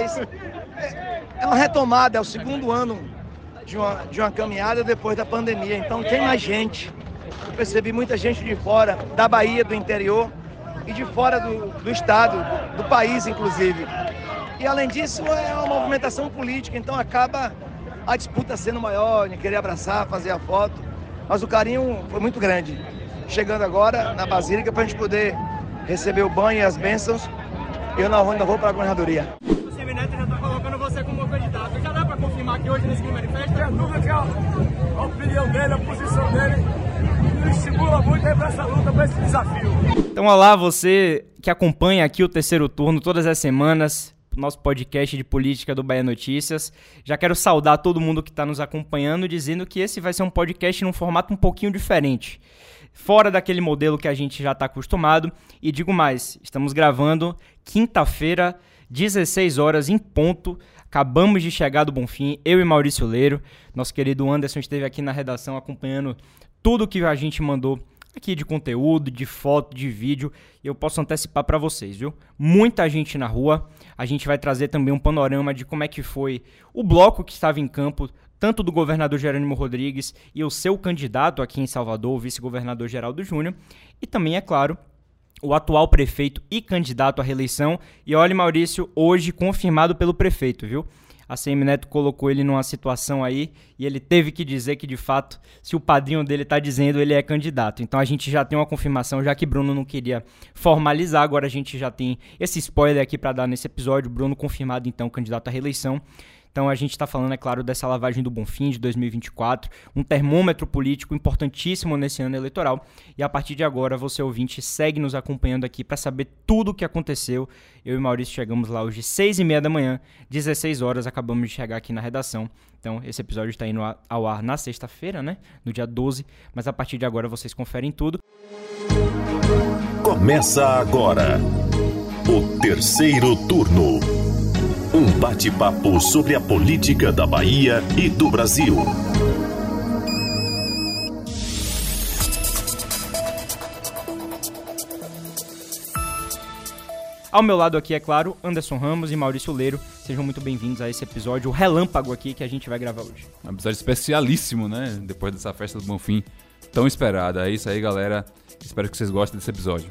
Mas é, é uma retomada, é o segundo ano de uma, de uma caminhada depois da pandemia. Então tem mais gente. Eu percebi muita gente de fora, da Bahia, do interior e de fora do, do estado, do, país, inclusive. E além disso, é uma movimentação política, então acaba a disputa sendo maior, de querer abraçar, fazer a foto. Mas o carinho foi muito grande. Chegando agora na Basílica para a gente poder receber o banho e as bênçãos. Eu não, ainda vou para a governadoria. O Semineto já está colocando você como candidato. Já dá que hoje nesse manifesto? Tem dúvida que a, a opinião dele, a posição dele, nos estimula muito para essa luta, para esse desafio. Então, olá, você que acompanha aqui o terceiro turno todas as semanas nosso podcast de política do Bahia Notícias. Já quero saudar todo mundo que está nos acompanhando, dizendo que esse vai ser um podcast num formato um pouquinho diferente. Fora daquele modelo que a gente já está acostumado. E digo mais, estamos gravando quinta-feira, 16 horas em ponto. Acabamos de chegar do Bonfim, eu e Maurício Leiro. Nosso querido Anderson esteve aqui na redação acompanhando tudo que a gente mandou aqui de conteúdo, de foto, de vídeo, eu posso antecipar para vocês, viu? Muita gente na rua. A gente vai trazer também um panorama de como é que foi o bloco que estava em campo, tanto do governador Jerônimo Rodrigues e o seu candidato aqui em Salvador, o vice-governador Geraldo Júnior, e também, é claro, o atual prefeito e candidato à reeleição. E olha, Maurício, hoje confirmado pelo prefeito, viu? a CM Neto colocou ele numa situação aí e ele teve que dizer que de fato, se o padrinho dele está dizendo, ele é candidato. Então a gente já tem uma confirmação, já que Bruno não queria formalizar, agora a gente já tem esse spoiler aqui para dar nesse episódio. Bruno confirmado então candidato à reeleição. Então a gente está falando, é claro, dessa lavagem do Bonfim de 2024, um termômetro político importantíssimo nesse ano eleitoral. E a partir de agora, você ouvinte segue nos acompanhando aqui para saber tudo o que aconteceu. Eu e Maurício chegamos lá hoje, 6 e meia da manhã, 16 horas, acabamos de chegar aqui na redação. Então esse episódio está indo ao ar na sexta-feira, né? No dia 12. Mas a partir de agora vocês conferem tudo. Começa agora o terceiro turno. Um bate-papo sobre a política da Bahia e do Brasil. Ao meu lado aqui, é claro, Anderson Ramos e Maurício Leiro. Sejam muito bem-vindos a esse episódio, o relâmpago aqui que a gente vai gravar hoje. Um episódio especialíssimo, né? Depois dessa festa do Bonfim tão esperada. É isso aí, galera. Espero que vocês gostem desse episódio.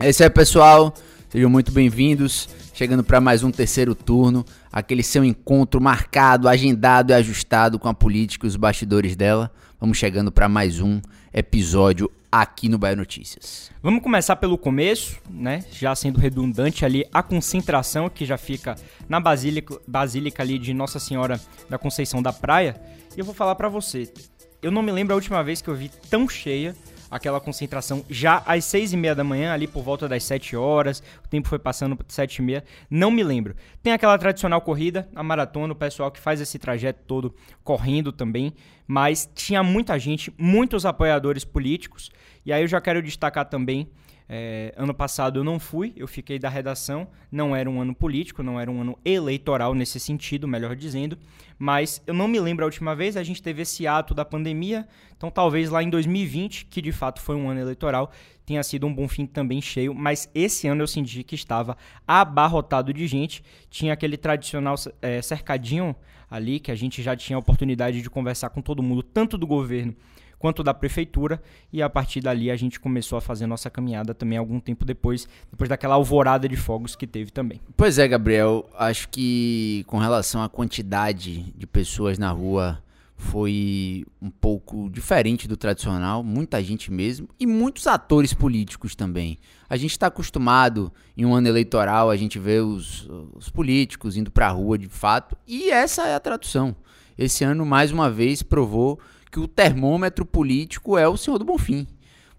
É isso aí, pessoal. Sejam muito bem-vindos chegando para mais um terceiro turno, aquele seu encontro marcado, agendado e ajustado com a política e os bastidores dela. Vamos chegando para mais um episódio aqui no Bahia Notícias. Vamos começar pelo começo, né? Já sendo redundante ali a concentração que já fica na Basílica, Basílica ali de Nossa Senhora da Conceição da Praia. E eu vou falar para você, eu não me lembro a última vez que eu vi tão cheia aquela concentração já às seis e meia da manhã, ali por volta das sete horas, o tempo foi passando sete e meia, não me lembro. Tem aquela tradicional corrida, a maratona, o pessoal que faz esse trajeto todo correndo também, mas tinha muita gente, muitos apoiadores políticos, e aí eu já quero destacar também é, ano passado eu não fui, eu fiquei da redação, não era um ano político, não era um ano eleitoral nesse sentido, melhor dizendo, mas eu não me lembro a última vez, a gente teve esse ato da pandemia, então talvez lá em 2020, que de fato foi um ano eleitoral, tenha sido um bom fim também cheio, mas esse ano eu senti que estava abarrotado de gente, tinha aquele tradicional é, cercadinho ali, que a gente já tinha a oportunidade de conversar com todo mundo, tanto do governo quanto da prefeitura, e a partir dali a gente começou a fazer nossa caminhada também algum tempo depois, depois daquela alvorada de fogos que teve também. Pois é, Gabriel, acho que com relação à quantidade de pessoas na rua foi um pouco diferente do tradicional, muita gente mesmo, e muitos atores políticos também. A gente está acostumado em um ano eleitoral, a gente vê os, os políticos indo para a rua de fato, e essa é a tradução. Esse ano, mais uma vez, provou que o termômetro político é o senhor do Bonfim.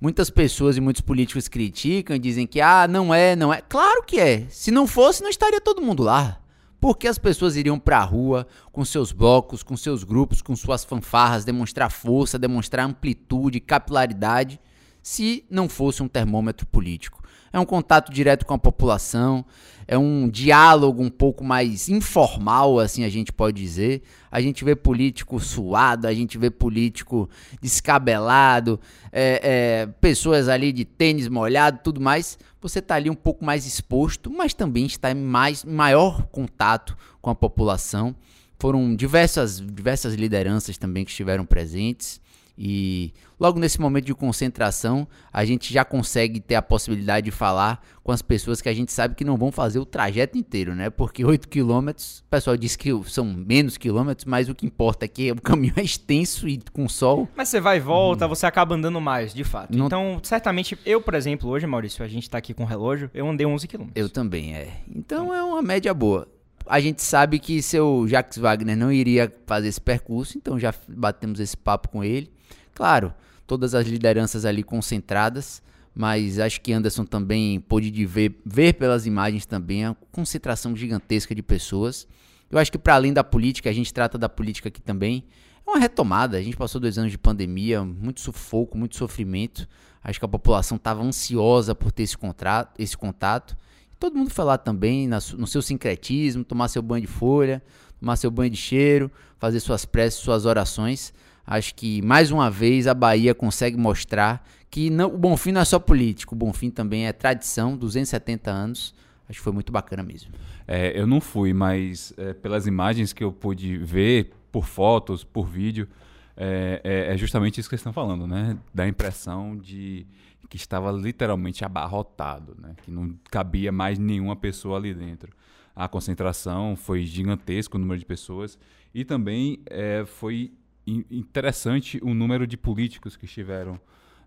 Muitas pessoas e muitos políticos criticam dizem que, ah, não é, não é. Claro que é. Se não fosse, não estaria todo mundo lá. Porque as pessoas iriam para a rua com seus blocos, com seus grupos, com suas fanfarras, demonstrar força, demonstrar amplitude, capilaridade, se não fosse um termômetro político. É um contato direto com a população, é um diálogo um pouco mais informal, assim a gente pode dizer. A gente vê político suado, a gente vê político descabelado, é, é, pessoas ali de tênis molhado, tudo mais. Você está ali um pouco mais exposto, mas também está em mais, maior contato com a população. Foram diversas, diversas lideranças também que estiveram presentes. E logo nesse momento de concentração, a gente já consegue ter a possibilidade de falar com as pessoas que a gente sabe que não vão fazer o trajeto inteiro, né? Porque 8 quilômetros, o pessoal diz que são menos quilômetros, mas o que importa é que o caminho é extenso e com sol. Mas você vai e volta, hum. você acaba andando mais, de fato. Não... Então, certamente, eu, por exemplo, hoje, Maurício, a gente tá aqui com o relógio, eu andei 11 quilômetros. Eu também, é. Então é uma média boa a gente sabe que seu Jacques Wagner não iria fazer esse percurso, então já batemos esse papo com ele. Claro, todas as lideranças ali concentradas, mas acho que Anderson também pôde ver, ver pelas imagens também a concentração gigantesca de pessoas. Eu acho que para além da política, a gente trata da política aqui também. É uma retomada. A gente passou dois anos de pandemia, muito sufoco, muito sofrimento. Acho que a população estava ansiosa por ter esse, contrato, esse contato. Todo mundo foi lá também, no seu sincretismo, tomar seu banho de folha, tomar seu banho de cheiro, fazer suas preces, suas orações. Acho que mais uma vez a Bahia consegue mostrar que não, o Bonfim não é só político, o Bonfim também é tradição, 270 anos. Acho que foi muito bacana mesmo. É, eu não fui, mas é, pelas imagens que eu pude ver, por fotos, por vídeo, é, é, é justamente isso que eles estão falando, né? Da impressão de que estava literalmente abarrotado, né? Que não cabia mais nenhuma pessoa ali dentro. A concentração foi gigantesca, o número de pessoas, e também é, foi interessante o número de políticos que estiveram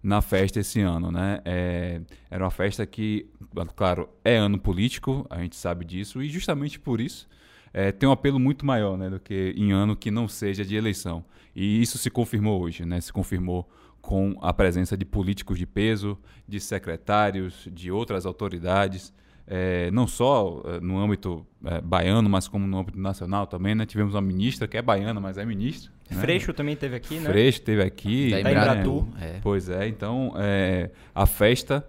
na festa esse ano, né? É, era uma festa que, claro, é ano político, a gente sabe disso, e justamente por isso é, tem um apelo muito maior, né, do que em ano que não seja de eleição. E isso se confirmou hoje, né? Se confirmou com a presença de políticos de peso, de secretários, de outras autoridades é, não só é, no âmbito é, baiano, mas como no âmbito nacional também, né? Tivemos uma ministra que é baiana, mas é ministra. Né? Freixo também teve aqui, né? Freixo teve aqui. Da Embratu. É. Pois é, então é, a festa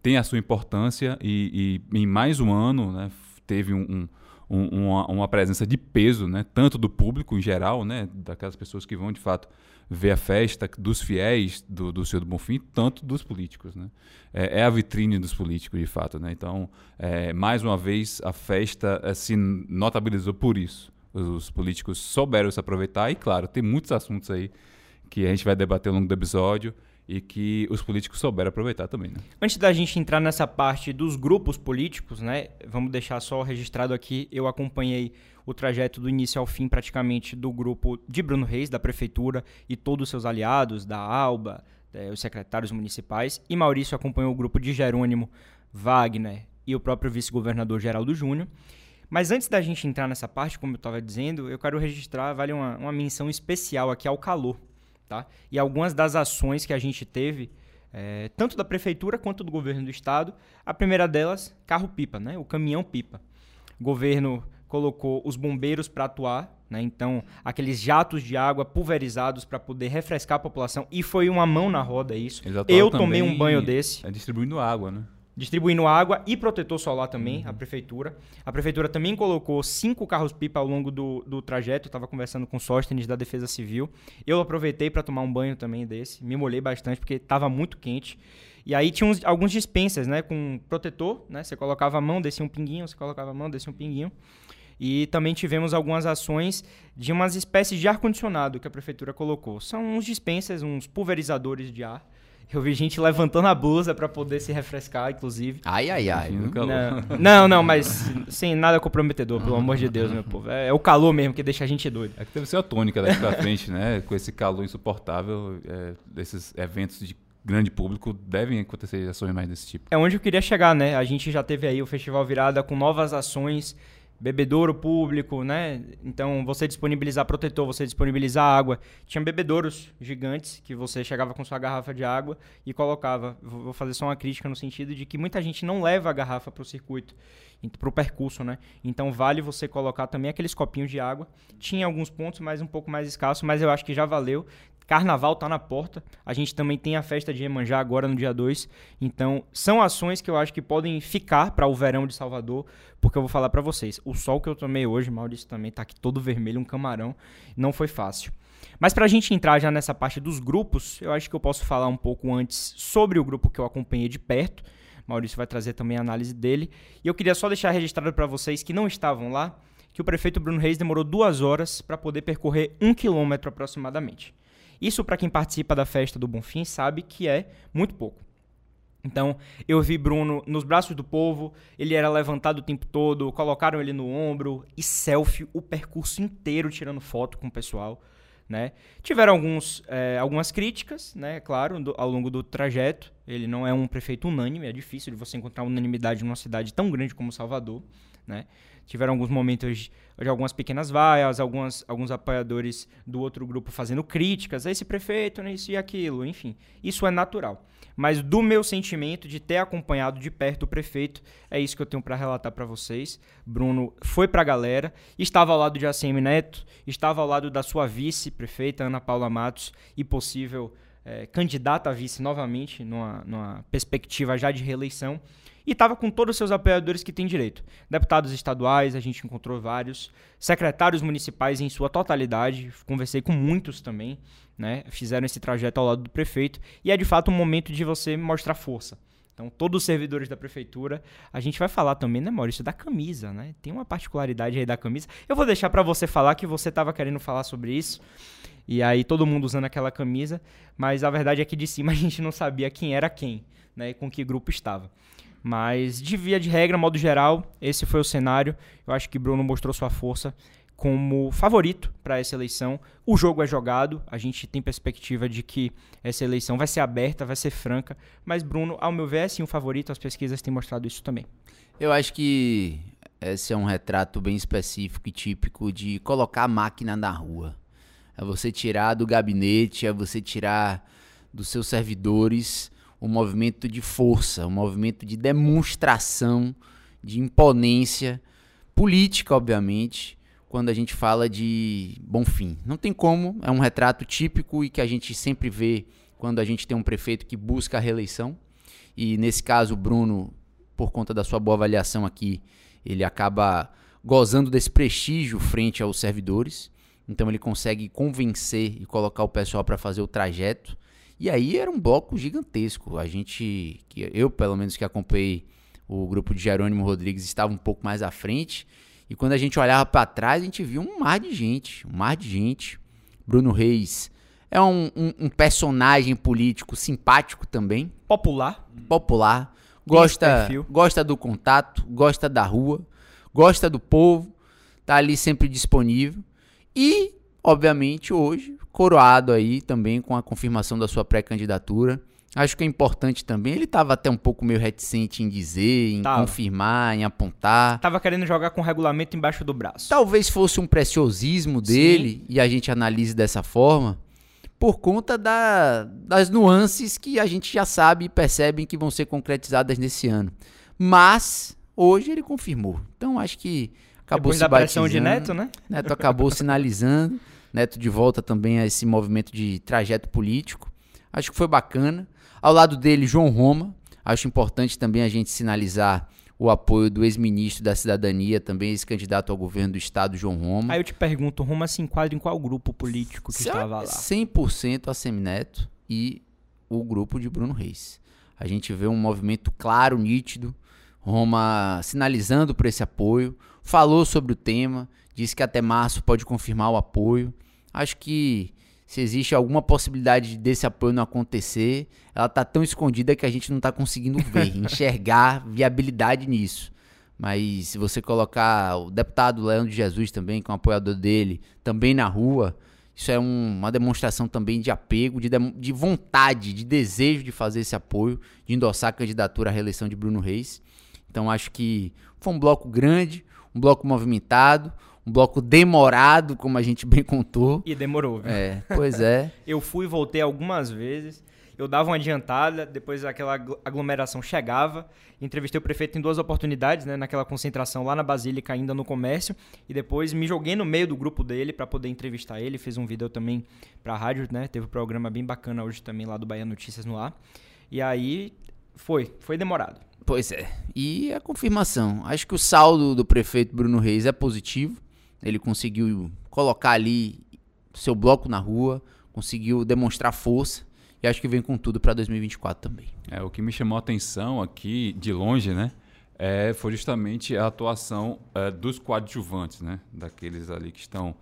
tem a sua importância e, e em mais um ano né, teve um, um, uma, uma, presença de peso, né, tanto do público em geral, né, daquelas pessoas que vão de fato ver a festa dos fiéis do, do Senhor do Bonfim, tanto dos políticos. Né? É, é, a vitrine dos políticos, de fato. Né? Então, é, mais uma vez, a festa é, se notabilizou por isso. Os, os políticos souberam se aproveitar e, claro, tem muitos assuntos aí que a gente vai debater ao longo do episódio e que os políticos souberam aproveitar também. Né? Antes da gente entrar nessa parte dos grupos políticos, né, vamos deixar só registrado aqui, eu acompanhei o trajeto do início ao fim praticamente do grupo de Bruno Reis, da prefeitura e todos os seus aliados, da ALBA, é, os secretários municipais, e Maurício acompanhou o grupo de Jerônimo, Wagner e o próprio vice-governador Geraldo Júnior. Mas antes da gente entrar nessa parte, como eu estava dizendo, eu quero registrar, vale uma, uma menção especial aqui ao calor tá? E algumas das ações que a gente teve, é, tanto da prefeitura quanto do governo do estado, a primeira delas, carro-pipa, né? O caminhão-pipa. Governo colocou os bombeiros para atuar, né? Então, aqueles jatos de água pulverizados para poder refrescar a população. E foi uma mão na roda isso. Eu tomei um banho desse. É distribuindo água, né? distribuindo água e protetor solar também, uhum. a prefeitura. A prefeitura também colocou cinco carros-pipa ao longo do, do trajeto. Estava conversando com o Sóstenes da Defesa Civil. Eu aproveitei para tomar um banho também desse. Me molhei bastante porque estava muito quente. E aí tinha uns, alguns dispensas, né? Com protetor, né? Você colocava a mão, descia um pinguinho. Você colocava a mão, descia um pinguinho. E também tivemos algumas ações de umas espécies de ar-condicionado que a prefeitura colocou. São uns dispensas, uns pulverizadores de ar eu vi gente levantando a blusa para poder se refrescar, inclusive. Ai, ai, ai. Não, não, não, mas sem nada comprometedor, pelo amor de Deus, meu povo. É, é, o calor mesmo que deixa a gente doido. É que deve ser a tônica daqui pra frente, né? Com esse calor insuportável, é, desses eventos de grande público, devem acontecer ações mais desse tipo. É onde eu queria chegar, né? A gente já teve aí o Festival Virada com novas ações bebedouro público, né? Então, você disponibilizar protetor, você disponibilizar água. Tinha bebedouros gigantes que você chegava com sua garrafa de água e colocava. Vou fazer só uma crítica no sentido de que muita gente não leva a garrafa para o circuito, para o percurso, né? Então, vale você colocar também aqueles copinhos de água. Tinha alguns pontos, mas um pouco mais escasso, mas eu acho que já valeu. Carnaval tá na porta. A gente também tem a festa de Iemanjá agora no dia 2. Então, são ações que eu acho que podem ficar para o verão de Salvador, porque eu vou falar para vocês. O sol que eu tomei hoje, Maurício também tá aqui todo vermelho, um camarão, não foi fácil. Mas para a gente entrar já nessa parte dos grupos, eu acho que eu posso falar um pouco antes sobre o grupo que eu acompanhei de perto. Maurício vai trazer também a análise dele. E eu queria só deixar registrado para vocês que não estavam lá que o prefeito Bruno Reis demorou duas horas para poder percorrer um quilômetro aproximadamente. Isso, para quem participa da festa do Bonfim, sabe que é muito pouco. Então, eu vi Bruno nos braços do povo, ele era levantado o tempo todo, colocaram ele no ombro e selfie o percurso inteiro tirando foto com o pessoal. Né? Tiveram alguns, é, algumas críticas, né, claro, do, ao longo do trajeto. Ele não é um prefeito unânime, é difícil de você encontrar unanimidade numa cidade tão grande como Salvador. Né? Tiveram alguns momentos de algumas pequenas vaias, algumas, alguns apoiadores do outro grupo fazendo críticas a esse prefeito, isso e aquilo, enfim. Isso é natural. Mas do meu sentimento de ter acompanhado de perto o prefeito, é isso que eu tenho para relatar para vocês. Bruno foi para a galera, estava ao lado de ACM Neto, estava ao lado da sua vice-prefeita, Ana Paula Matos, e possível é, candidata a vice novamente, numa, numa perspectiva já de reeleição e estava com todos os seus apoiadores que têm direito. Deputados estaduais, a gente encontrou vários, secretários municipais em sua totalidade, conversei com muitos também, né? Fizeram esse trajeto ao lado do prefeito e é de fato um momento de você mostrar força. Então, todos os servidores da prefeitura, a gente vai falar também, né, Maurício, da camisa, né? Tem uma particularidade aí da camisa. Eu vou deixar para você falar que você estava querendo falar sobre isso. E aí todo mundo usando aquela camisa, mas a verdade é que de cima a gente não sabia quem era quem, né, e com que grupo estava. Mas, de via de regra, modo geral, esse foi o cenário. Eu acho que Bruno mostrou sua força como favorito para essa eleição. O jogo é jogado, a gente tem perspectiva de que essa eleição vai ser aberta, vai ser franca, mas Bruno, ao meu ver, é sim o favorito, as pesquisas têm mostrado isso também. Eu acho que esse é um retrato bem específico e típico de colocar a máquina na rua. É você tirar do gabinete, é você tirar dos seus servidores um movimento de força, um movimento de demonstração, de imponência política, obviamente, quando a gente fala de bom fim. Não tem como, é um retrato típico e que a gente sempre vê quando a gente tem um prefeito que busca a reeleição. E nesse caso, Bruno, por conta da sua boa avaliação aqui, ele acaba gozando desse prestígio frente aos servidores. Então ele consegue convencer e colocar o pessoal para fazer o trajeto. E aí era um bloco gigantesco. A gente, que eu pelo menos que acompanhei o grupo de Jerônimo Rodrigues, estava um pouco mais à frente. E quando a gente olhava para trás, a gente viu um mar de gente, um mar de gente. Bruno Reis é um, um, um personagem político simpático também. Popular. Popular. Gosta, gosta do contato, gosta da rua, gosta do povo, tá ali sempre disponível. E, obviamente, hoje coroado aí também com a confirmação da sua pré-candidatura. Acho que é importante também. Ele estava até um pouco meio reticente em dizer, em tava. confirmar, em apontar. Tava querendo jogar com o regulamento embaixo do braço. Talvez fosse um preciosismo dele, Sim. e a gente analise dessa forma, por conta da, das nuances que a gente já sabe e percebe que vão ser concretizadas nesse ano. Mas hoje ele confirmou. Então acho que acabou Depois se da pressão de Neto, né? Neto acabou sinalizando. Neto de volta também a esse movimento de trajeto político. Acho que foi bacana. Ao lado dele, João Roma. Acho importante também a gente sinalizar o apoio do ex-ministro da Cidadania, também ex-candidato ao governo do estado, João Roma. Aí eu te pergunto, Roma se enquadra em qual grupo político que estava lá? 100% a Semineto e o grupo de Bruno Reis. A gente vê um movimento claro, nítido, Roma sinalizando por esse apoio, falou sobre o tema, disse que até março pode confirmar o apoio. Acho que se existe alguma possibilidade desse apoio não acontecer, ela está tão escondida que a gente não está conseguindo ver, enxergar viabilidade nisso. Mas se você colocar o deputado Leandro Jesus também, que é um apoiador dele, também na rua, isso é um, uma demonstração também de apego, de, de vontade, de desejo de fazer esse apoio, de endossar a candidatura à reeleição de Bruno Reis. Então acho que foi um bloco grande, um bloco movimentado, um bloco demorado, como a gente bem contou. E demorou, viu? É, pois é. eu fui e voltei algumas vezes. eu dava uma adiantada, depois aquela aglomeração chegava. Entrevistei o prefeito em duas oportunidades, né, naquela concentração lá na Basílica, ainda no comércio, e depois me joguei no meio do grupo dele para poder entrevistar ele. Fiz um vídeo também para a rádio, né? Teve um programa bem bacana hoje também lá do Bahia Notícias no ar. E aí foi, foi demorado. Pois é. E a confirmação. Acho que o saldo do prefeito Bruno Reis é positivo. Ele conseguiu colocar ali seu bloco na rua, conseguiu demonstrar força e acho que vem com tudo para 2024 também. É, o que me chamou a atenção aqui, de longe, né? É, foi justamente a atuação é, dos coadjuvantes, né? Daqueles ali que estão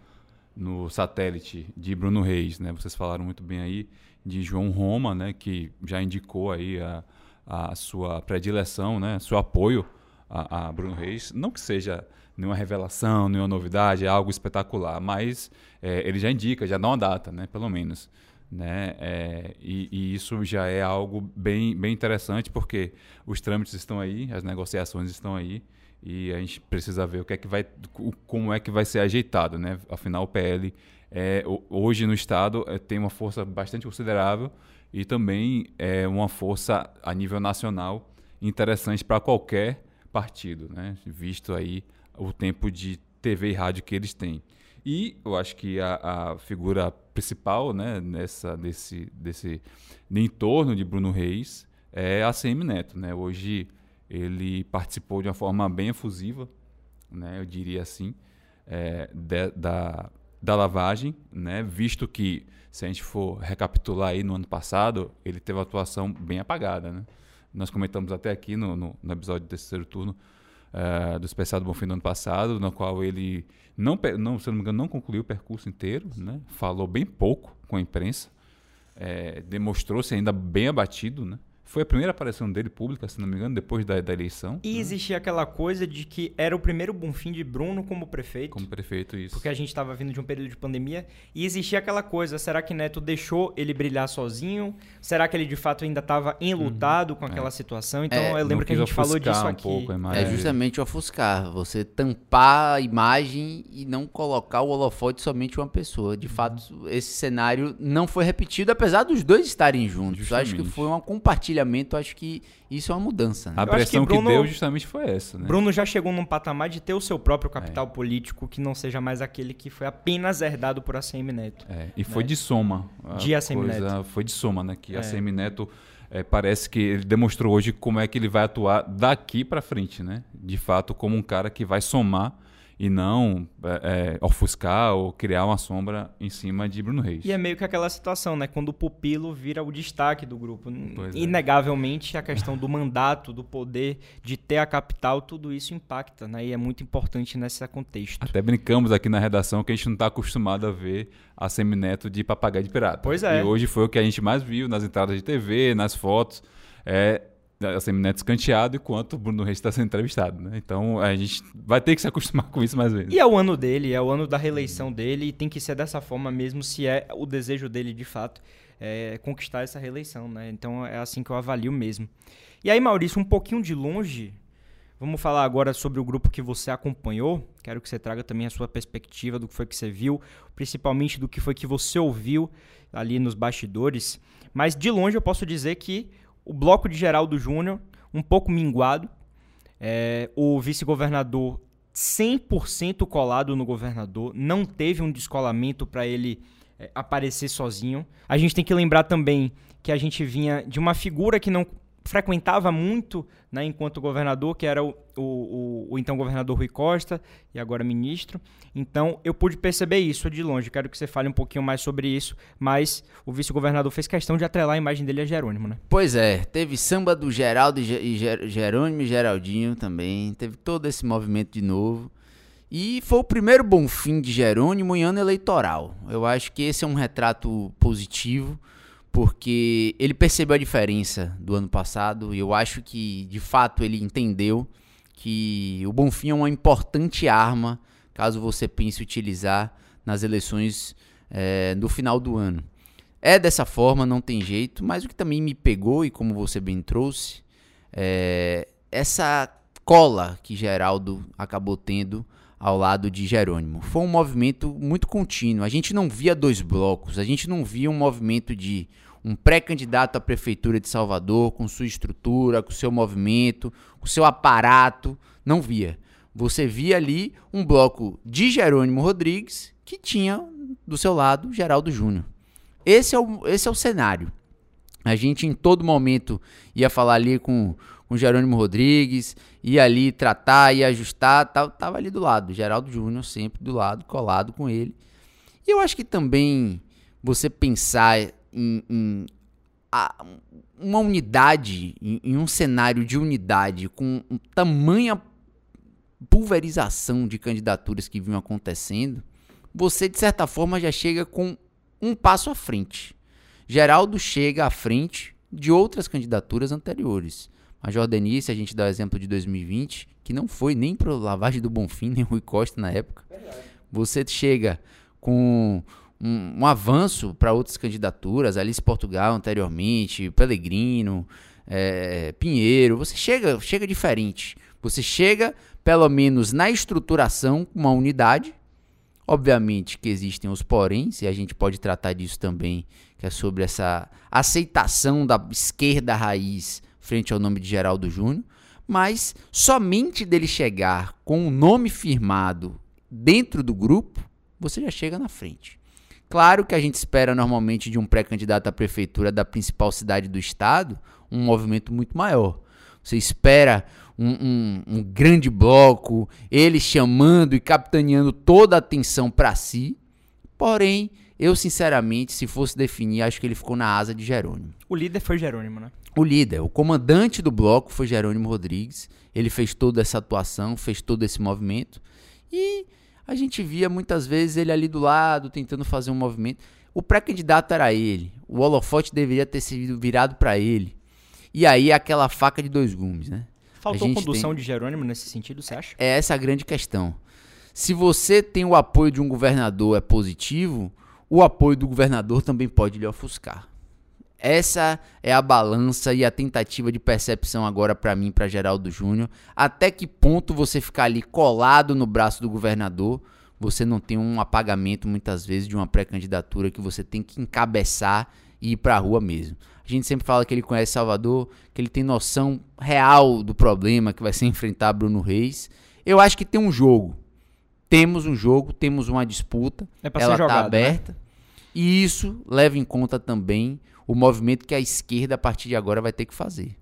no satélite de Bruno Reis, né? Vocês falaram muito bem aí de João Roma, né? Que já indicou aí a, a sua predileção, né? Seu apoio a, a Bruno Reis. Não que seja nenhuma revelação, nenhuma novidade, é algo espetacular, mas é, ele já indica, já dá uma data, né? Pelo menos né? É, e, e, isso já é algo bem, bem interessante porque os trâmites estão aí, as negociações estão aí e a gente precisa ver o que é que vai, como é que vai ser ajeitado, né? Afinal, o PL é, hoje no estado é, tem uma força bastante considerável e também é uma força a nível nacional interessante para qualquer partido, né? Visto aí o tempo de TV e rádio que eles têm. E eu acho que a, a figura principal né, nessa, desse, desse entorno de Bruno Reis é a CM Neto. Né? Hoje ele participou de uma forma bem efusiva, né, eu diria assim, é, de, da, da lavagem, né, visto que, se a gente for recapitular aí no ano passado, ele teve uma atuação bem apagada. Né? Nós comentamos até aqui no, no, no episódio do terceiro turno uh, do especial do Bonfim do ano passado, no qual ele, não, não, se não me engano, não concluiu o percurso inteiro, né? falou bem pouco com a imprensa, é, demonstrou-se ainda bem abatido, né? Foi a primeira aparição dele pública, se não me engano, depois da, da eleição. E né? existia aquela coisa de que era o primeiro Bonfim de Bruno como prefeito. Como prefeito, isso. Porque a gente estava vindo de um período de pandemia. E existia aquela coisa: será que Neto deixou ele brilhar sozinho? Será que ele de fato ainda estava enlutado uhum. com aquela é. situação? Então é, eu lembro que a gente falou disso um aqui. Pouco, é justamente o ofuscar. Você tampar a imagem e não colocar o holofote somente uma pessoa. De uhum. fato, esse cenário não foi repetido, apesar dos dois estarem juntos. Justamente. Acho que foi uma compartilha compartilhamento, acho que isso é uma mudança. Né? A pressão que, Bruno, que, deu justamente foi essa. Né? Bruno já chegou num patamar de ter o seu próprio capital é. político que não seja mais aquele que foi apenas herdado por ACM Neto. É. E né? foi de soma. De ACM Neto. Foi de soma, né? Que é. ACM Neto é, parece que ele demonstrou hoje como é que ele vai atuar daqui para frente, né? De fato, como um cara que vai somar e não é, é, ofuscar ou criar uma sombra em cima de Bruno Reis. E é meio que aquela situação, né? Quando o pupilo vira o destaque do grupo. Pois é. Inegavelmente, é. a questão do mandato, do poder, de ter a capital, tudo isso impacta, né? E é muito importante nesse contexto. Até brincamos aqui na redação que a gente não está acostumado a ver a Semineto de papagaio de pirata. Pois é. E hoje foi o que a gente mais viu nas entradas de TV, nas fotos. É, a Semineto escanteado enquanto o Bruno Reis está sendo entrevistado, né? Então a gente vai ter que se acostumar com isso mais vezes. E é o ano dele, é o ano da reeleição dele e tem que ser dessa forma mesmo se é o desejo dele de fato é, conquistar essa reeleição, né? Então é assim que eu avalio mesmo. E aí, Maurício, um pouquinho de longe, vamos falar agora sobre o grupo que você acompanhou. Quero que você traga também a sua perspectiva do que foi que você viu, principalmente do que foi que você ouviu ali nos bastidores. Mas de longe eu posso dizer que o bloco de Geraldo Júnior, um pouco minguado. É, o vice-governador 100% colado no governador, não teve um descolamento para ele é, aparecer sozinho. A gente tem que lembrar também que a gente vinha de uma figura que não frequentava muito né, enquanto governador, que era o, o, o, então governador Rui Costa e agora ministro. Então eu pude perceber isso de longe. Quero que você fale um pouquinho mais sobre isso, mas o vice-governador fez questão de atrelar a imagem dele a Jerônimo, né? Pois é, teve samba do Geraldo e Jerônimo e Geraldinho também, teve todo esse movimento de novo. E foi o primeiro bom fim de Jerônimo em ano eleitoral. Eu acho que esse é um retrato positivo porque ele percebeu a diferença do ano passado e eu acho que de fato ele entendeu que o Bonfim é uma importante arma caso você pense utilizar nas eleições é, no final do ano. É dessa forma, não tem jeito, mas o que também me pegou, e como você bem trouxe, é essa cola que Geraldo acabou tendo ao lado de Jerônimo. Foi um movimento muito contínuo. A gente não via dois blocos, a gente não via um movimento de um pré-candidato à prefeitura de Salvador, com sua estrutura, com seu movimento, com seu aparato. Não via. Você via ali um bloco de Jerônimo Rodrigues que tinha do seu lado Geraldo Júnior. Esse é o, esse é o cenário. A gente em todo momento ia falar ali com, com Jerônimo Rodrigues, ia ali tratar, ia ajustar, tava, tava ali do lado. Geraldo Júnior sempre do lado, colado com ele. E eu acho que também você pensar em, em a, uma unidade, em, em, um cenário de unidade, com tamanha pulverização de candidaturas que vinham acontecendo, você de certa forma já chega com um passo à frente. Geraldo chega à frente de outras candidaturas anteriores. Major Denise, a gente dá o exemplo de 2020, que não foi nem para lavagem do Bonfim, nem Rui Costa na época. Você chega com um, um avanço para outras candidaturas, Alice Portugal anteriormente, Pellegrino, é, Pinheiro. Você chega, chega diferente. Você chega, pelo menos na estruturação, com uma unidade. Obviamente que existem os poréns, e a gente pode tratar disso também, que é sobre essa aceitação da esquerda raiz frente ao nome de Geraldo Júnior. Mas somente dele chegar com o nome firmado dentro do grupo, você já chega na frente. Claro que a gente espera normalmente de um pré-candidato à prefeitura da principal cidade do estado um movimento muito maior. Você espera um, um, um grande bloco, ele chamando e capitaneando toda a atenção para si. Porém, eu sinceramente, se fosse definir, acho que ele ficou na asa de Jerônimo. O líder foi Jerônimo, né? O líder, o comandante do bloco foi Jerônimo Rodrigues. Ele fez toda essa atuação, fez todo esse movimento. E a gente via muitas vezes ele ali do lado, tentando fazer um movimento. O pré-candidato era ele. O holofote deveria ter sido virado para ele. E aí aquela faca de dois gumes, né? Faltou condução tem... de Jerônimo nesse sentido, você acha? É essa a grande questão. Se você tem o apoio de um governador é positivo, o apoio do governador também pode lhe ofuscar. Essa é a balança e a tentativa de percepção agora para mim, para Geraldo Júnior. Até que ponto você ficar ali colado no braço do governador, você não tem um apagamento muitas vezes de uma pré-candidatura que você tem que encabeçar e ir para a rua mesmo. A gente sempre fala que ele conhece Salvador, que ele tem noção real do problema que vai ser enfrentar Bruno Reis. Eu acho que tem um jogo. Temos um jogo, temos uma disputa. É ela está aberta. Né? E isso leva em conta também o movimento que a esquerda a partir de agora vai ter que fazer.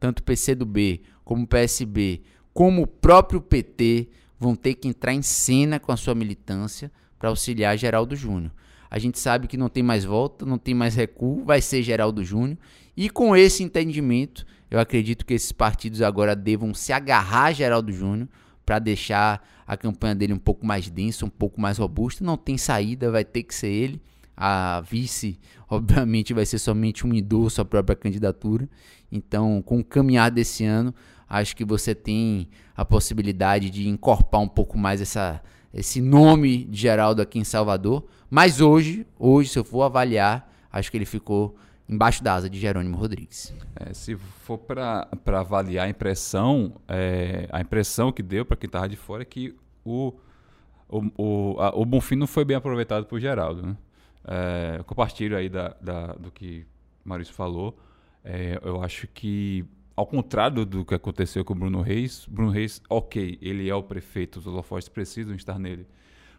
Tanto PCdoB como PSB, como o próprio PT vão ter que entrar em cena com a sua militância para auxiliar Geraldo Júnior. A gente sabe que não tem mais volta, não tem mais recuo, vai ser Geraldo Júnior. E com esse entendimento, eu acredito que esses partidos agora devam se agarrar a Geraldo Júnior para deixar a campanha dele um pouco mais densa, um pouco mais robusta. Não tem saída, vai ter que ser ele. A vice, obviamente, vai ser somente um idoso a própria candidatura. Então, com o caminhar desse ano, acho que você tem a possibilidade de incorporar um pouco mais essa, esse nome de Geraldo aqui em Salvador. Mas hoje, hoje, se eu for avaliar, acho que ele ficou embaixo da asa de Jerônimo Rodrigues. É, se for para avaliar a impressão, é, a impressão que deu para quem estava de fora é que o, o, o, a, o Bonfim não foi bem aproveitado por Geraldo. Né? É, eu compartilho aí da, da, do que o Maurício falou. É, eu acho que, ao contrário do que aconteceu com o Bruno Reis, Bruno Reis, ok, ele é o prefeito, os holofotes precisam estar nele,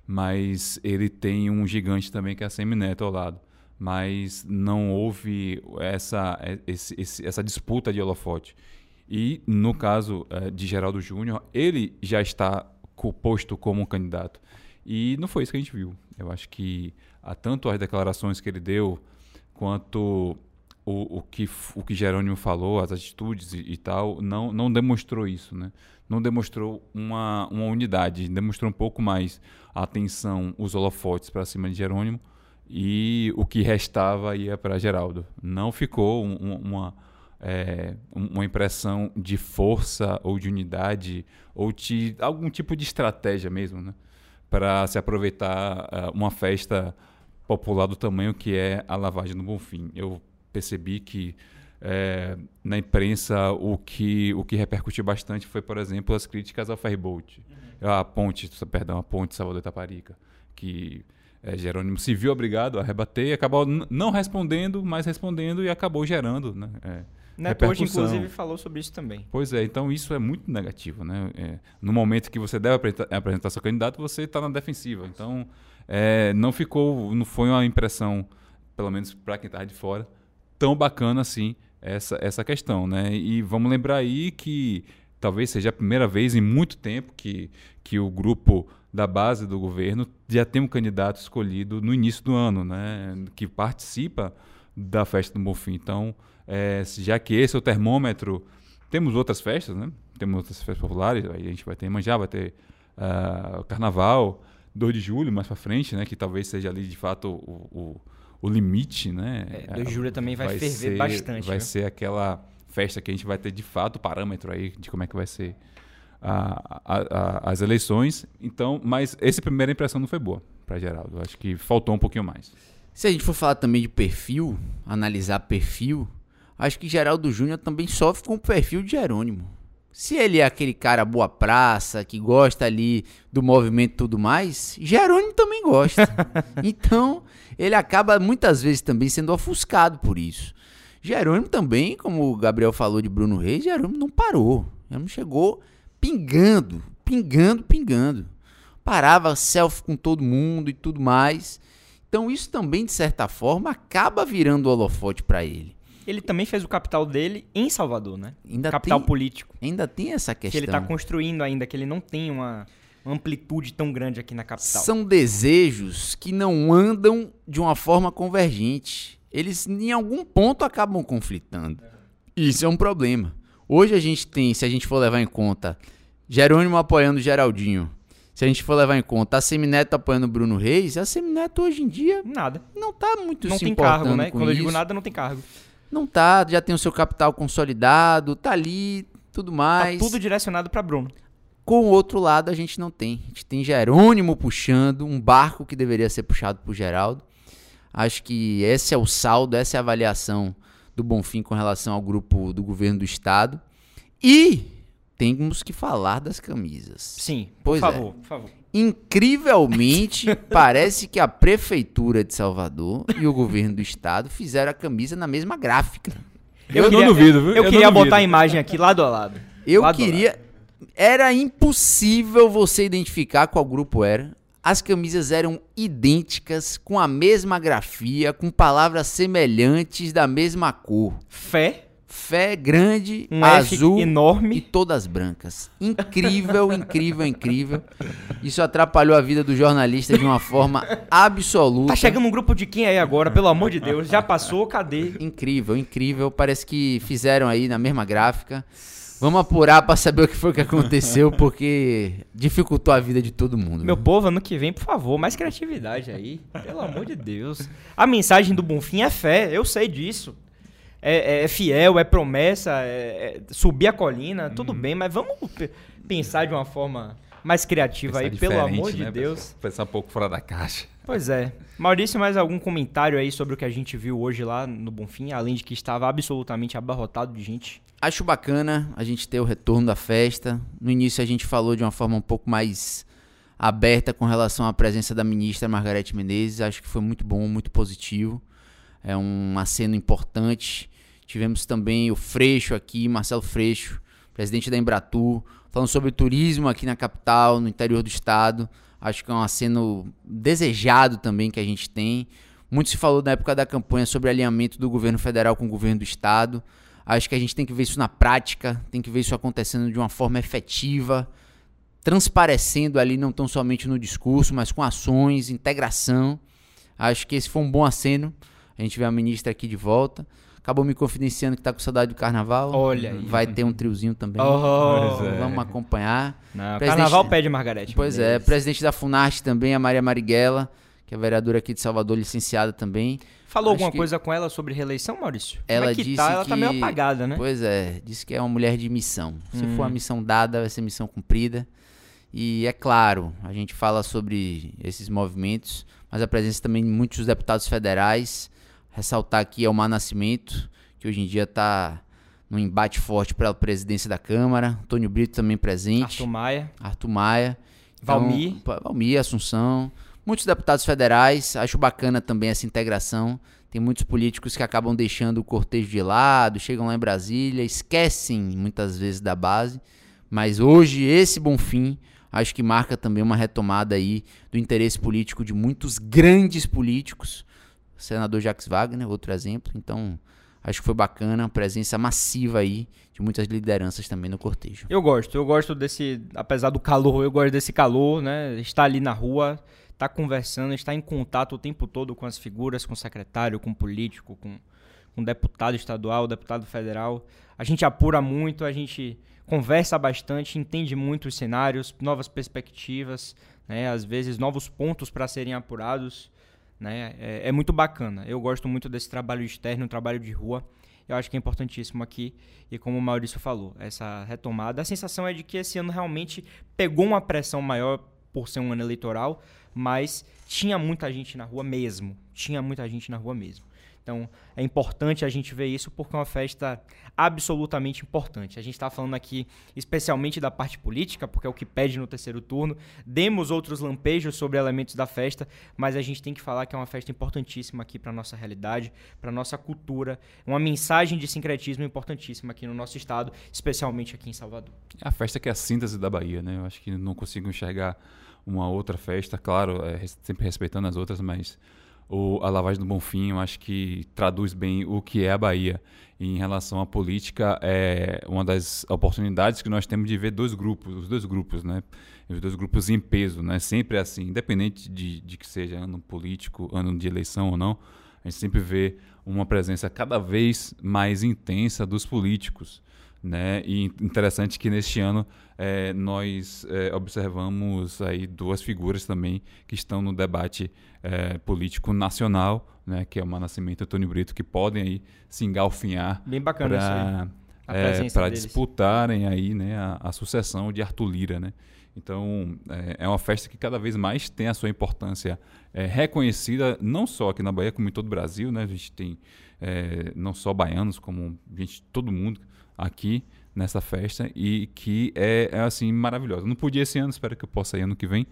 mas ele tem um gigante também que é a Semineto ao lado. Mas não houve essa, esse, esse, essa disputa de holofote. E no caso é, de Geraldo Júnior, ele já está posto como um candidato. E não foi isso que a gente viu. Eu acho que a tanto as declarações que ele deu, quanto o, o, que, o que Jerônimo falou, as atitudes e, e, tal, não, não demonstrou isso, né? Não demonstrou uma, uma unidade, demonstrou um pouco mais a atenção, os holofotes para cima de Jerônimo e o que restava ia para Geraldo. Não ficou um, uma, é, uma impressão de força ou de unidade ou de algum tipo de estratégia mesmo, né? Para se aproveitar uh, uma festa popular do tamanho que é a lavagem do Bonfim. Eu percebi que é, na imprensa o que, o que repercutiu bastante foi, por exemplo, as críticas ao ferryboat, uhum. a ponte, perdão, a ponte Salvador Itaparica, que é, Jerônimo se viu obrigado a rebater e acabou não respondendo, mas respondendo e acabou gerando, né? é, Neto hoje, inclusive, falou sobre isso também. Pois é, então isso é muito negativo, né? É, no momento que você deve apresenta- apresentar seu candidato, você está na defensiva. Então, é, não ficou, não foi uma impressão, pelo menos para quem estava de fora, tão bacana assim essa, essa questão, né? E vamos lembrar aí que talvez seja a primeira vez em muito tempo que, que o grupo da base do governo já tem um candidato escolhido no início do ano, né? Que participa da festa do Bonfim. Então, é, já que esse é o termômetro, temos outras festas, né? Temos outras festas populares, aí a gente vai ter Manjá, vai ter o Carnaval, 2 de julho, mais para frente, né? Que talvez seja ali de fato o, o, o limite, né? É, 2 de julho também vai ferver ser- bastante, Vai viu? ser aquela festa que a gente vai ter de fato o parâmetro aí de como é que vai ser a- a- a- as eleições. Então, mas essa primeira impressão não foi boa para Geraldo. Acho que faltou um pouquinho mais. Se a gente for falar também de perfil, analisar perfil, acho que Geraldo Júnior também sofre com o perfil de Jerônimo. Se ele é aquele cara boa praça, que gosta ali do movimento e tudo mais, Jerônimo também gosta. então, ele acaba muitas vezes também sendo ofuscado por isso. Jerônimo também, como o Gabriel falou de Bruno Reis, Jerônimo não parou. Jerônimo chegou pingando, pingando, pingando. Parava selfie com todo mundo e tudo mais. Então isso também, de certa forma, acaba virando holofote para ele. Ele também fez o capital dele em Salvador, né? Ainda capital tem, político. ainda tem essa Que questão. ele tá construindo ainda, que ele não tem uma amplitude tão grande aqui na capital. São desejos que não andam de uma forma convergente. Eles, em algum ponto, acabam conflitando. Isso é um problema. Hoje a gente tem, se a gente for levar em conta, Jerônimo apoiando Geraldinho. Se a gente for levar em conta a Semineto apoiando Bruno Reis, a Semineto hoje em dia Nada. não tá muito Não tem cargo, né? Quando eu digo isso. nada, não tem cargo. Não tá, já tem o seu capital consolidado, tá ali, tudo Tá mais. tudo direcionado pra Bruno. Com o outro lado, a gente não tem. A gente tem Jerônimo puxando, um barco que deveria ser puxado por Geraldo. Acho que esse é o saldo, essa é a avaliação do Bonfim com relação ao grupo do governo do estado. E temos que falar das camisas. Sim, por Pois é. favor, por favor. Incrivelmente, parece que a prefeitura de Salvador e o governo do estado fizeram a camisa na mesma gráfica. Eu não duvido, viu? Eu, Eu queria botar a imagem aqui lado a lado. Eu Lado queria. Era impossível você identificar qual grupo era. As camisas eram idênticas, com a mesma grafia, com palavras semelhantes da mesma cor. Fé, Fé grande, um azul F e enorme. todas brancas. Incrível, incrível, incrível. Isso atrapalhou a vida do jornalista de uma forma absoluta. Tá chegando um grupo de quem aí agora, pelo amor de Deus? Já passou, cadê? Incrível, incrível. Parece que fizeram aí na mesma gráfica. Vamos apurar pra saber o que foi que aconteceu, porque dificultou a vida de todo mundo. Meu povo, ano que vem, por favor, mais criatividade aí. Pelo amor de Deus. A mensagem do Bonfim é fé, eu sei disso. É, é fiel, é promessa, é, é subir a colina, Uhum. tudo bem, mas vamos pe- pensar de uma forma mais criativa aí, Pensar pelo diferente, amor de né? Deus. Pensar, pensar um pouco fora da caixa. Pois é. Maurício, mais algum comentário aí sobre o que a gente viu hoje lá no Bonfim, além de que estava absolutamente abarrotado de gente? Acho bacana a gente ter o retorno da festa. No início a gente falou de uma forma um pouco mais aberta com relação à presença da ministra Margarete Menezes. Acho que foi muito bom, muito positivo. É um aceno importante. Tivemos também o Freixo aqui, Marcelo Freixo, presidente da Embratur, falando sobre turismo aqui na capital, no interior do estado. Acho que é um aceno desejado também que a gente tem. Muito se falou na época da campanha sobre alinhamento do governo federal com o governo do estado. Acho que a gente tem que ver isso na prática, tem que ver isso acontecendo de uma forma efetiva, transparecendo ali não tão somente no discurso, mas com ações, integração. Acho que esse foi um bom aceno. A gente vê a ministra aqui de volta. Acabou me confidenciando que tá com saudade do carnaval. Olha aí. Vai ter um triozinho também. Oh. É. Vamos acompanhar. Não, Presidente- Carnaval pede Margarete. Pois é, presidente da Funarte também, a Maria Marighella, que é vereadora aqui de Salvador, licenciada também. Falou Acho alguma que- coisa com ela sobre reeleição, Maurício? Ela é que disse tá? Ela que... tá meio apagada, né? Pois é, disse que é uma mulher de missão. Se Hum. for uma missão dada, vai ser missão cumprida. E é claro, a gente fala sobre esses movimentos, mas a presença também de muitos deputados federais. Ressaltar aqui Elmar Nascimento, que hoje em dia está num embate forte pela presidência da Câmara. Antônio Brito também presente. Arthur Maia. Arthur Maia. Valmir. Então, Valmir, Assunção. muitos deputados federais. Acho bacana também essa integração. Tem muitos políticos que acabam deixando o cortejo de lado, chegam lá em Brasília, esquecem muitas vezes da base. Mas hoje, esse Bonfim, acho que marca também uma retomada aí do interesse político de muitos grandes políticos. Senador Jacques Wagner, outro exemplo. Então, acho que foi bacana, a presença massiva aí de muitas lideranças também no cortejo. Eu gosto, eu gosto desse, apesar do calor, eu gosto desse calor, né? Estar ali na rua, estar tá conversando, estar em contato o tempo todo com as figuras, com o secretário, com o político, com, com o deputado estadual, deputado federal. A gente apura muito, a gente conversa bastante, entende muito os cenários, novas perspectivas, né? Às vezes novos pontos para serem apurados. Né? É, é, muito bacana. Eu gosto muito desse trabalho externo, trabalho de rua. Eu acho que é importantíssimo aqui. E como o Maurício falou, essa retomada. A sensação é de que esse ano realmente pegou uma pressão maior por ser um ano eleitoral, mas tinha muita gente na rua mesmo. Tinha muita gente na rua mesmo. Então é importante a gente ver isso porque é uma festa absolutamente importante. A gente está falando aqui especialmente da parte política, porque é o que pede no terceiro turno. Demos outros lampejos sobre elementos da festa, mas a gente tem que falar que é uma festa importantíssima aqui para nossa realidade, para nossa cultura, uma mensagem de sincretismo importantíssima aqui no nosso estado, especialmente aqui em Salvador. É a festa que é a síntese da Bahia, né? Eu acho que não consigo enxergar uma outra festa, claro, é, sempre respeitando as outras, mas o, a lavagem do Bonfim, eu acho que traduz bem o que é a Bahia. E em relação à política, é uma das oportunidades que nós temos de ver dois grupos, os dois grupos, né? Os dois grupos em peso, né? Sempre assim, independente de, de que seja ano político, ano de eleição ou não, a gente sempre vê uma presença cada vez mais intensa dos políticos. Né? E interessante que neste ano é, nós é, observamos aí duas figuras também que estão no debate é, político nacional, né? que é o Nascimento e o Antônio Brito, que podem aí se engalfinhar para disputarem aí, né, a, a, sucessão de Arthur Lira. Né? Então é, uma festa que cada vez mais tem a sua importância reconhecida, não só aqui na Bahia, como em todo o Brasil. Né? A gente tem não só baianos, como gente, todo mundo aqui nessa festa e que é, é, assim maravilhosa. Não podia esse ano, espero que eu possa ir ano que vem,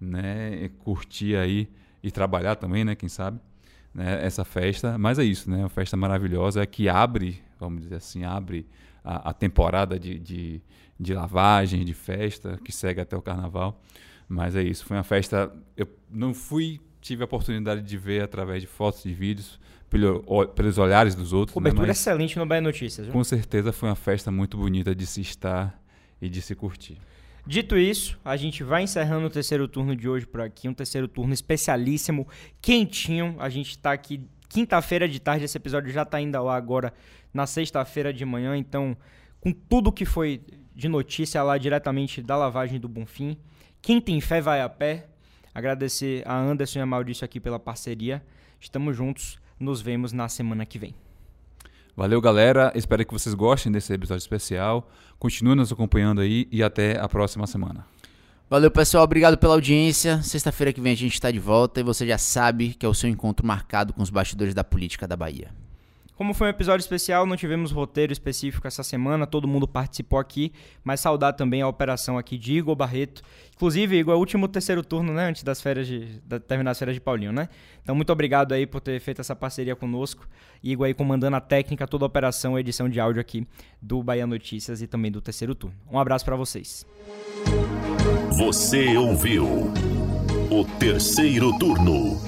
né, curtir aí e trabalhar também, né, quem sabe, né, essa festa. Mas é isso, né, uma festa maravilhosa que abre, vamos dizer assim, abre a, a temporada de, de, de lavagem, de festa que segue até o Carnaval. Mas é isso, foi uma festa. Eu não fui, tive a oportunidade de ver através de fotos e vídeos pelo, pelos olhares dos outros. Né, Cobertura né? excelente no Bahia Notícias. Viu? Com certeza foi uma festa muito bonita de se estar e de se curtir. Dito isso, a gente vai encerrando o terceiro turno de hoje por aqui, um terceiro turno especialíssimo, quentinho. A gente está aqui quinta-feira de tarde, esse episódio já está indo ar agora na sexta-feira de manhã, então com tudo que foi de notícia lá diretamente da lavagem do Bonfim. Quem tem fé vai a pé. Agradecer a Anderson e a Maurício aqui pela parceria. Estamos juntos. Nos vemos na semana que vem. Valeu, galera. Espero que vocês gostem desse episódio especial. Continue nos acompanhando aí e até a próxima semana. Valeu, pessoal. Obrigado pela audiência. Sexta-feira que vem a gente está de volta e você já sabe que é o seu encontro marcado com os bastidores da política da Bahia. Como foi um episódio especial, não tivemos roteiro específico essa semana, todo mundo participou aqui, mas saudar também a operação aqui de Igor Barreto. Inclusive, Igor, é o último terceiro turno, né, antes das férias de da, terminar as férias de Paulinho, né? Então, muito obrigado aí por ter feito essa parceria conosco. Igor aí comandando a técnica, toda a operação, a edição de áudio aqui do Bahia Notícias e também do terceiro turno. Um abraço para vocês. Você ouviu o terceiro turno